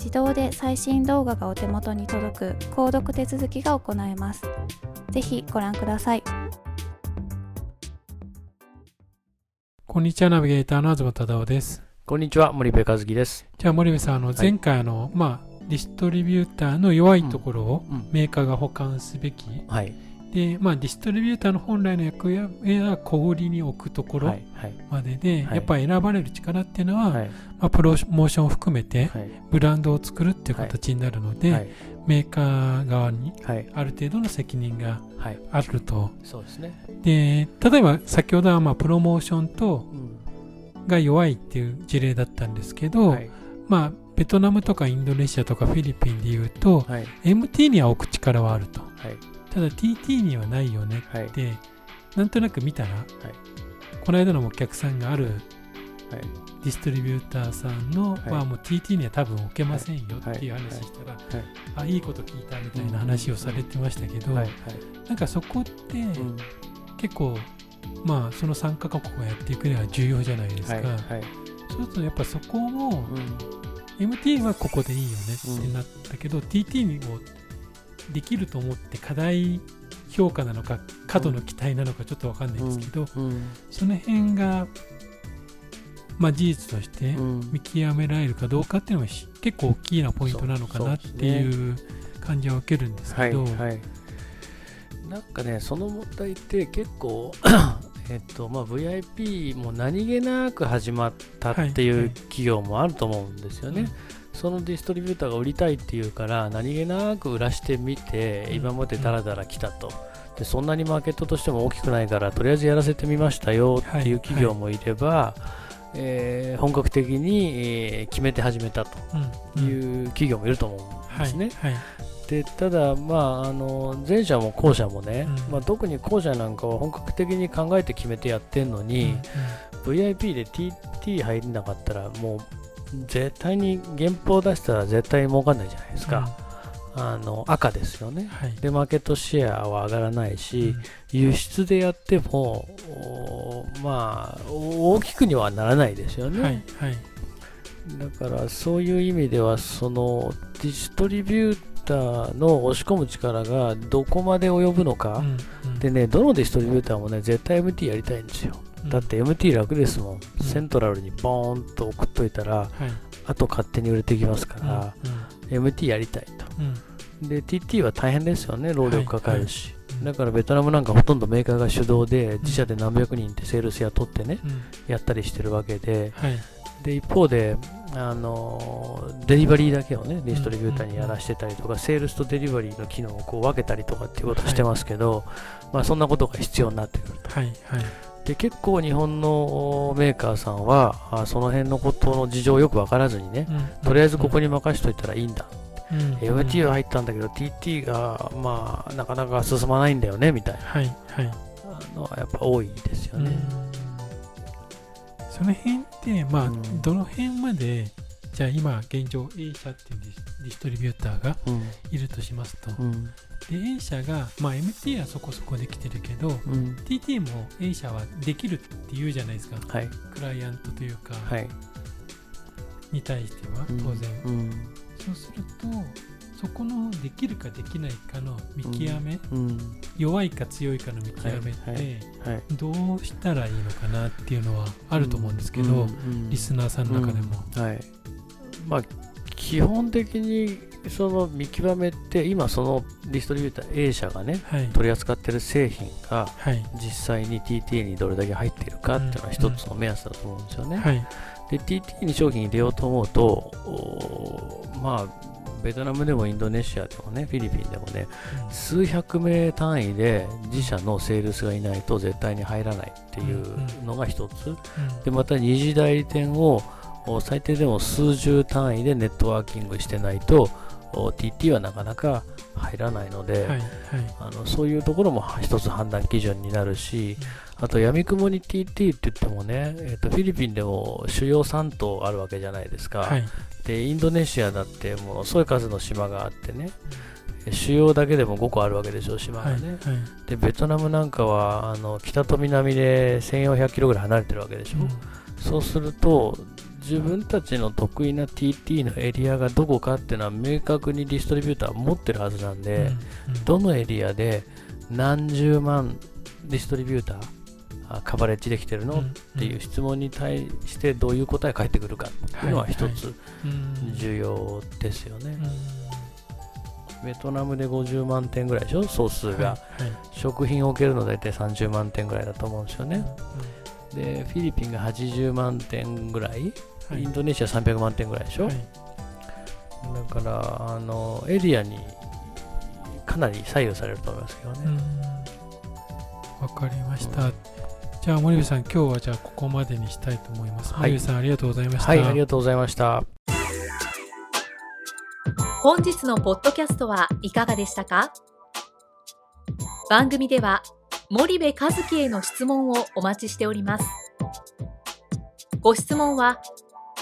自動で最新動画がお手元に届く購読手続きが行えます。ぜひご覧ください。こんにちは、ナビゲーターの東忠夫です。こんにちは、森部和樹です。じゃあ森部さん、あの前回あの、はい、まあ、ディストリビューターの弱いところをメーカーが保管すべき、はいで、まあ、ディストリビューターの本来の役割は小売りに置くところまでで、やっぱり選ばれる力っていうのは、まあ、プロモーションを含めてブランドを作るっていう形になるので、メーカー側にある程度の責任があると。そうですね、で例えば先ほどはまあプロモーションとが弱いっていう事例だったんですけど、まあ、ベトナムとかインドネシアとかフィリピンでいうと、MT には置く力はあると。ただ TT にはないよねって、はい、なんとなく見たら、はい、この間のお客さんがある、ディストリビューターさんの、まあもう TT には多分置けませんよっていう話したら、あいいこと聞いたみたいな話をされてましたけど、なんかそこって、結構まあその3カ国がやっていくには重要じゃないですか、そうするとやっぱそこも、MT はここでいいよねってなったけど、TT にもできると思って課題評価なのか過度の期待なのかちょっと分かんないんですけど、うんうん、その辺が、まあ、事実として見極められるかどうかっていうのは結構大きなポイントなのかなっていう感じは受けるんですけど。はいはい、なんかねその問題って結構 えっとまあ、VIP も何気なく始まったっていう企業もあると思うんですよね。はいはいそのディストリビューターが売りたいっていうから何気なく売らしてみて今までダラダラ来たと。でそんなにマーケットとしても大きくないからとりあえずやらせてみましたよっていう企業もいれば、はい。えー、本格的に、えー、決めて始めたという企業もいると思うんですね。はい。はい。でただ、まあ、あの前者も後者もね、うん、まあ、特に後者なんかは本格的に考えて決めてやってるのに、うん。うん、VIP で TT 入んなかったらもう絶対に原稿出したら絶対儲かんないじゃないですか。うん、あの赤ですよね、はい、でマーケットシェアは上がらないし、うん、輸出でやってもまあ大きくにはならないですよね、はいはい、だからそういう意味ではそのディストリビューターの押し込む力がどこまで及ぶのか、うんうん、でねどのディストリビューターもね絶対 MT やりたいんですよだって MT 楽ですもん、うん、セントラルにボーンと送っといたら、はい、あと勝手に売れてきますから、うんうん、MT やりたいと、うん、で TT は大変ですよね労力かかるし、はい。はい、だからベトナムなんかほとんどメーカーが主導で自社で何百人ってセールス雇ってね、やったりしてるわけで、で一方であのデリバリーだけをねディストリビューターにやらしてたりとか、セールスとデリバリーの機能をこう分けたりとかっていうことをしてますけど、はい、まあ、そんなことが必要になってくると。はい。はいで結構日本のメーカーさんはあその辺のことの事情をよく分からずにね、うん、とりあえずここに任しといたらいいんだ、うん、MT は入ったんだけど TT がまあなかなか進まないんだよねみたいな、はいはい、あのやっぱ多いですよね。その辺って、まあ、どの辺までじゃあ今現状 A 社っていうディストリビューターがいるとしますと、うん、で A 社が、まあ、MT はそこそこできてるけど、うん、TT も A 社はできるって言うじゃないですか、はい、クライアントというか、はい、に対しては当然、うん、そうするとそこのできるかできないかの見極め、うん、弱いか強いかの見極めって、どうしたらいいのかなっていうのはあると思うんですけど、リスナーさんの中でも。はいまあ、基本的にその見極めって今そのディストリビューター A 社がね、はい、取り扱ってる製品が実際に TT にどれだけ入っているかっていうのは一つの目安だと思うんですよね。はい、で TT に商品入れようと思うとまあベトナムでもインドネシアでもね、フィリピンでもね、うん、数百名単位で自社のセールスがいないと絶対に入らないっていうのが一つ、うんうん、でまた二次代理店を最低でも数十単位でネットワーキングしてないと TT はなかなか入らないので、はいはい、あのそういうところも一つ判断基準になるし、あと、闇雲に TT って言ってもね、えーと、フィリピンでも主要3島あるわけじゃないですか。はい、で、インドネシアだってものすごい数の島があってね、主要だけでも5個あるわけでしょ、島がね。はいはい、で、ベトナムなんかはあの北と南で1400キロぐらい離れてるわけでしょ。うん、そうすると、自分たちの得意な TT のエリアがどこかっていうのは明確にディストリビューターは持ってるはずなんで、うんうん、どのエリアで何十万ディストリビューターカバレッジできてるの、うん、っていう質問に対してどういう答え返ってくるかっていうのは一つ重要ですよね。ベトナムで50万点ぐらいでしょ、総数が。はいはい、食品を置けるの大体30万点ぐらいだと思うんですよね。で、フィリピンが80万点ぐらい、はい、インドネシア300万点ぐらいでしょ、はい、だからあのエリアにかなり左右されると思いますけどね。わかりました、うん、じゃあ森部さん今日はじゃあここまでにしたいと思います、はい、森部さんありがとうございました。はいありがとうございました。本日のポッドキャストはいかがでしたか？番組では森部和樹への質問をお待ちしております。ご質問は